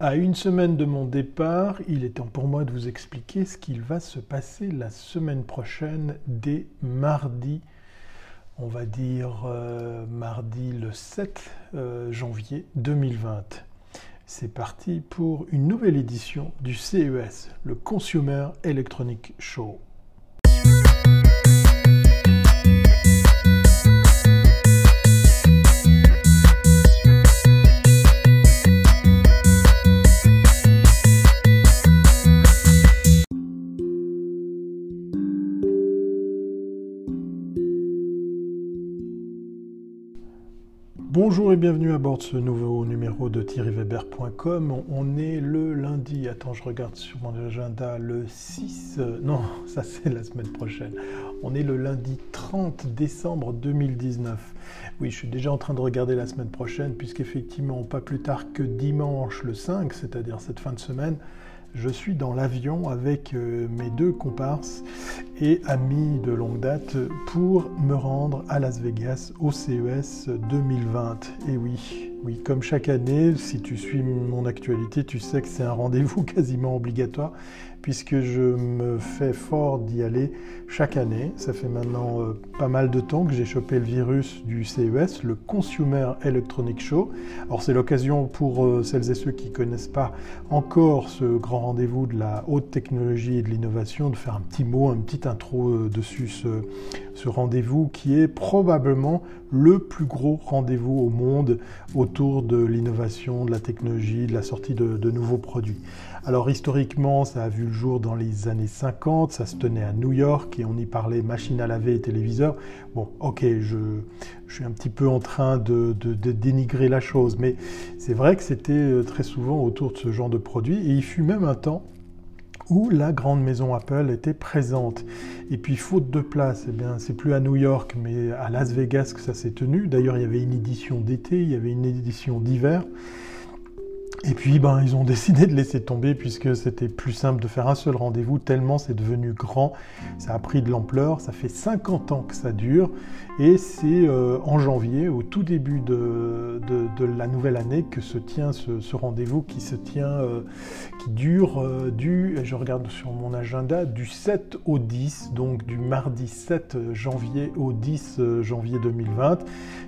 À une semaine de mon départ, il est temps pour moi de vous expliquer ce qu'il va se passer la semaine prochaine dès mardi. On va dire euh, mardi le 7 euh, janvier 2020. C'est parti pour une nouvelle édition du CES, le Consumer Electronic Show. Bonjour et bienvenue à bord de ce nouveau numéro de thierryweber.com. On est le lundi, attends, je regarde sur mon agenda, le 6, euh, non, ça c'est la semaine prochaine. On est le lundi 30 décembre 2019. Oui, je suis déjà en train de regarder la semaine prochaine, puisqu'effectivement, pas plus tard que dimanche le 5, c'est-à-dire cette fin de semaine, je suis dans l'avion avec euh, mes deux comparses et amis de longue date pour me rendre à Las Vegas au CES 2020. Et oui, oui, comme chaque année, si tu suis mon actualité, tu sais que c'est un rendez-vous quasiment obligatoire puisque je me fais fort d'y aller chaque année. Ça fait maintenant euh, pas mal de temps que j'ai chopé le virus du CES, le Consumer Electronic Show. Alors c'est l'occasion pour euh, celles et ceux qui ne connaissent pas encore ce grand rendez-vous de la haute technologie et de l'innovation de faire un petit mot, un petit intro euh, dessus ce, ce rendez-vous qui est probablement le plus gros rendez-vous au monde autour de l'innovation, de la technologie, de la sortie de, nouveaux produits. Alors historiquement, ça a vu le jour dans les années 50, ça se tenait à New York et on y parlait machine à laver et téléviseur. Bon, ok, je, suis un petit peu en train de, de, de dénigrer la chose, mais c'est vrai que c'était euh, très souvent autour de ce genre de produit et il fut même un temps où la grande maison Apple était présente. Et puis faute de place, eh bien c'est plus à New York mais à Las Vegas que ça s'est tenu. D'ailleurs, il y avait une édition d'été, il y avait une édition d'hiver. Et puis, ben, ils ont décidé de laisser tomber puisque c'était plus simple de faire un seul rendez-vous, tellement c'est devenu grand, ça a pris de l'ampleur, ça fait 50 ans que ça dure, et c'est euh, en janvier, au tout début de, de, la nouvelle année, que se tient ce, rendez-vous qui se tient, euh, qui dure euh, du, je regarde sur mon agenda, du 7 au 10, donc du mardi 7 janvier au 10 janvier 2020.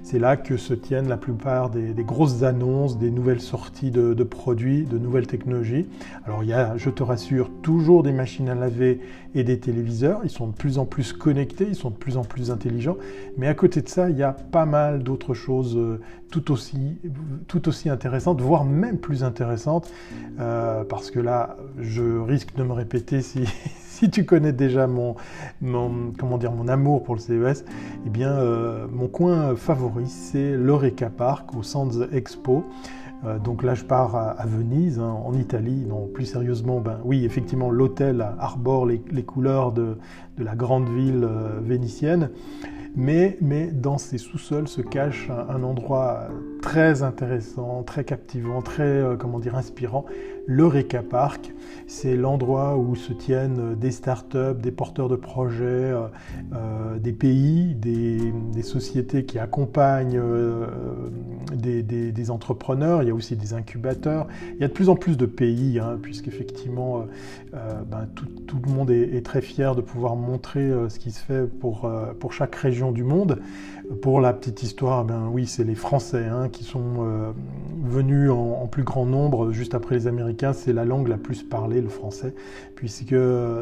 C'est là que se tiennent la plupart des, grosses annonces, des nouvelles sorties de produits, de nouvelles technologies. Alors il y a, je te rassure, toujours des machines à laver et des téléviseurs. Ils sont de plus en plus connectés, ils sont de plus en plus intelligents. Mais à côté de ça, il y a pas mal d'autres choses euh, tout aussi, tout aussi intéressantes, voire même plus intéressantes, euh, parce que là, je risque de me répéter si, tu connais déjà mon, mon, comment dire, mon amour pour le CES, eh bien, euh, mon coin favori, c'est l'Oreca Park au Sands Expo. Euh, donc là, je pars à, Venise, hein, en Italie. Plus sérieusement, ben oui, effectivement, l'hôtel arbore les, couleurs de, la grande ville euh, vénitienne. Mais, dans ces sous-sols se cache un, un, endroit très intéressant, très captivant, très, euh, comment dire, inspirant, l'Eureka Park. C'est l'endroit où se tiennent des startups, des porteurs de projets, euh, euh, des pays, des, sociétés qui accompagnent euh, des, entrepreneurs. Il y a aussi des incubateurs. Il y a de plus en plus de pays, hein, puisqu'effectivement, ben, tout, le monde est, très fier de pouvoir montrer ce qui se fait pour, chaque région du monde. Pour la petite histoire, ben oui, c'est les Français hein, qui sont venus en, en, plus grand nombre juste après les Américains. C'est la langue la plus parlée, le français, puisque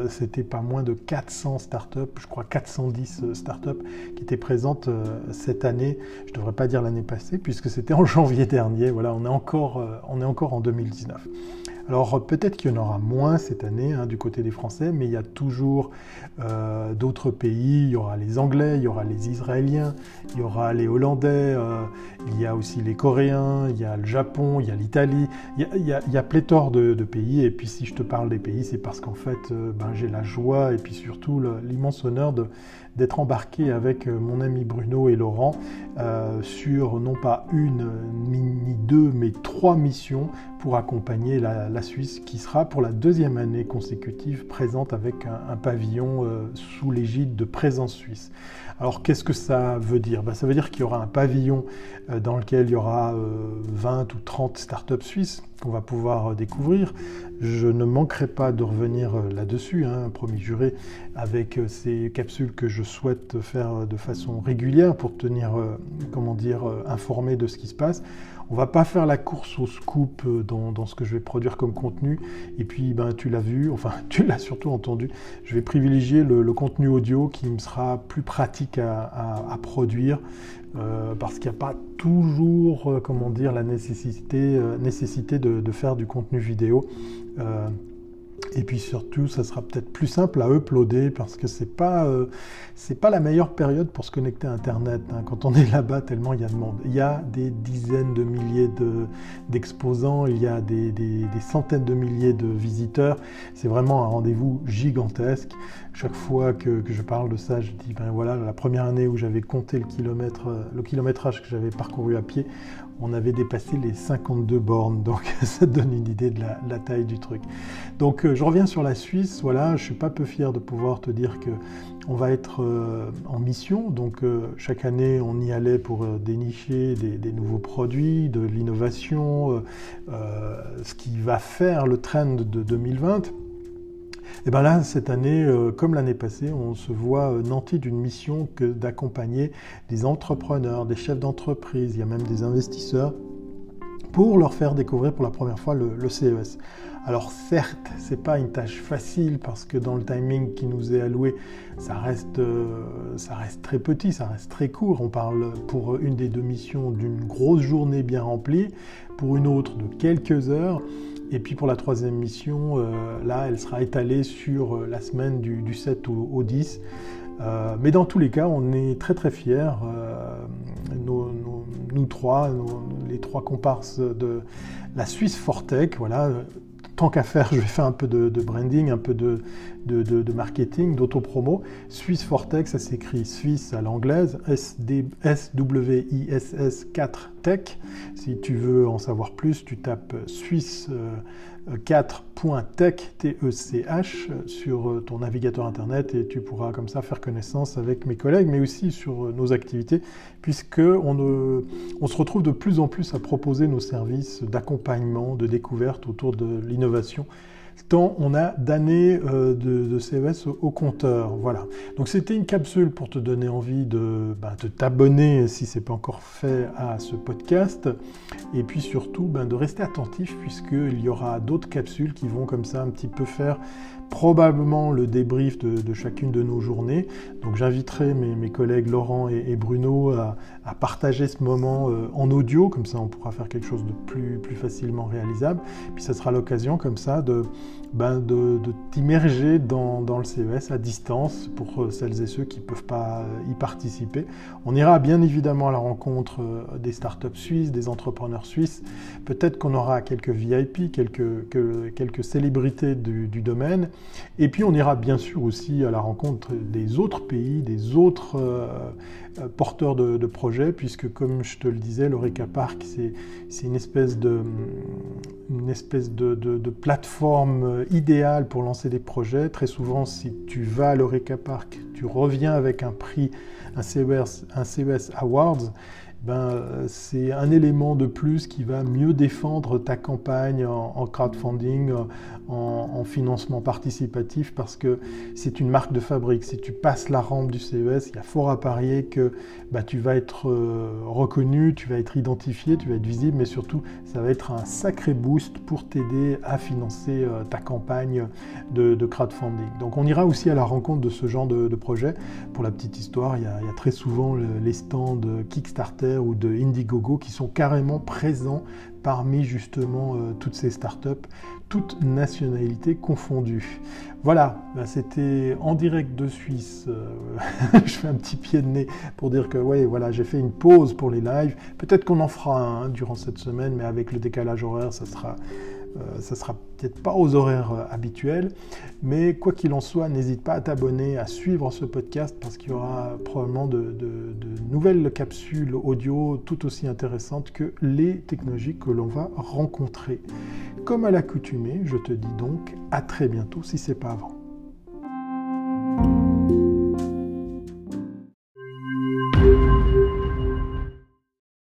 c'était pas moins de 400 startups, je crois 410 startups qui étaient présentes euh, cette année. Je ne devrais pas dire l'année passée, puisque c'était en janvier dernier. Voilà, on est encore, euh, on est encore en 2019. Alors peut-être qu'il y en aura moins cette année hein, du côté des Français, mais il y a toujours euh, d'autres pays. Il y aura les Anglais, il y aura les Israéliens, il y aura les Hollandais, euh, il y a aussi les Coréens, il y a le Japon, il y a l'Italie. Il, y a pléthore de, pays. Et puis si je te parle des pays, c'est parce qu'en fait, euh, ben, j'ai la joie et puis surtout l'immense honneur d'être embarqué avec mon ami Bruno et Laurent sur non pas une ni deux mais trois missions pour accompagner la, Suisse qui sera pour la deuxième année consécutive présente avec un, pavillon euh, sous l'égide de Présence Suisse. Alors qu'est-ce que ça veut dire? Ben, Ça veut dire qu'il y aura un pavillon euh, dans lequel il y aura 20 euh, ou 30 startups suisses qu'on va pouvoir découvrir. Je ne manquerai pas de revenir là-dessus, hein, promis juré, avec ces capsules que je souhaite faire de façon régulière pour tenir, comment dire, informé de ce qui se passe. On va pas faire la course au scoop euh, dans, ce que je vais produire comme contenu. Et puis, ben, tu l'as vu, enfin, tu l'as surtout entendu. Je vais privilégier le, contenu audio qui me sera plus pratique à, produire. Euh, parce qu'il n'y a pas toujours, euh, comment dire, la nécessité, nécessité de, faire du contenu vidéo. Et puis surtout, ça sera peut-être plus simple à uploader parce que c'est pas euh, c'est pas la meilleure période pour se connecter à Internet. Hein. Quand on est là-bas, tellement il y a de monde. Il y a des dizaines de milliers d'exposants, il y a des, des, centaines de milliers de visiteurs. C'est vraiment un rendez-vous gigantesque. Chaque fois que, que, je parle de ça, je dis ben voilà, la première année où j'avais compté le kilomètre, le kilométrage que j'avais parcouru à pied, on avait dépassé les 52 bornes, donc ça donne une idée de la, taille du truc. Donc euh, je reviens sur la Suisse, voilà, je suis pas peu fier de pouvoir te dire que on va être euh, en mission, donc euh, chaque année on y allait pour dénicher des, nouveaux produits, de l'innovation, ce qui va faire le trend de 2020. Et bien là, cette année, euh, comme l'année passée, on se voit euh, nanti d'une mission que d'accompagner des entrepreneurs, des chefs d'entreprise, il y a même des investisseurs, pour leur faire découvrir pour la première fois le, CES. Alors certes, c'est pas une tâche facile parce que dans le timing qui nous est alloué, ça reste, euh, ça reste très petit, ça reste très court. On parle pour une des deux missions d'une grosse journée bien remplie, pour une autre de quelques heures. Et puis pour la troisième mission, euh, là, elle sera étalée sur euh, la semaine du, 7 au, 10. Euh, mais dans tous les cas, on est très très fiers, nous trois, les trois comparses de la Suisse Fortech, voilà, tant qu'à faire, je vais faire un peu de, branding, un peu de, de, marketing, d'autopromo. Suisse Fortech, ça s'écrit Suisse à l'anglaise, S-W-I-S-S 4 Si tu veux en savoir plus, tu tapes Suisse. 4.tech T-E-C-H sur euh, ton navigateur internet et tu pourras comme ça faire connaissance avec mes collègues, mais aussi sur euh, nos activités, puisque on, on se retrouve de plus en plus à proposer nos services d'accompagnement, de découverte autour de l'innovation tant on a d'années euh, de, CES au, compteur. Voilà. Donc c'était une capsule pour te donner envie de, ben, t'abonner si ce n'est pas encore fait à ce podcast, et puis surtout ben, de rester attentif puisqu'il y aura d'autres capsules qui vont comme ça un petit peu faire probablement le débrief de, chacune de nos journées. Donc j'inviterai mes, collègues Laurent et, Bruno à, partager ce moment euh, en audio, comme ça on pourra faire quelque chose de plus, facilement réalisable. Puis ça sera l'occasion comme ça de, ben t'immerger dans, le CES à distance pour euh, celles et ceux qui ne peuvent pas euh, y participer. On ira bien évidemment à la rencontre des startups suisses, des entrepreneurs suisses. Peut-être qu'on aura quelques VIP, quelques, célébrités du, domaine. Et puis on ira bien sûr aussi à la rencontre des autres pays, des autres euh, euh, porteurs de, projets, puisque comme je te le disais, l'Oreca Park, c'est une espèce, de, une espèce de, plateforme idéale pour lancer des projets. Très souvent, si tu vas à l'Oreca Park, tu reviens avec un prix, un CES, un CES Awards ben, c'est un élément de plus qui va mieux défendre ta campagne en, crowdfunding, en, financement participatif, parce que c'est une marque de fabrique. Si tu passes la rampe du CES, il y a fort à parier que ben, tu vas être euh, reconnu, tu vas être identifié, tu vas être visible, mais surtout, ça va être un sacré boost pour t'aider à financer euh, ta campagne de, crowdfunding. Donc on ira aussi à la rencontre de ce genre de, projet. Pour la petite histoire, il y a, il y a très souvent les stands Kickstarter ou de Indiegogo qui sont carrément présents parmi justement euh, toutes ces startups, toutes nationalités confondues. Voilà, bah, c'était en direct de Suisse. Euh, je fais un petit pied de nez pour dire que ouais, voilà, j'ai fait une pause pour les lives. Peut-être qu'on en fera un durant cette semaine, mais avec le décalage horaire, ça sera euh, ça sera peut-être pas aux horaires euh, habituels, mais quoi qu'il en soit, n'hésite pas à t'abonner, à suivre ce podcast parce qu'il y aura probablement de, nouvelles capsules audio tout aussi intéressantes que les technologies que l'on va rencontrer. Comme à l'accoutumée, je te dis donc à très bientôt si c'est pas avant.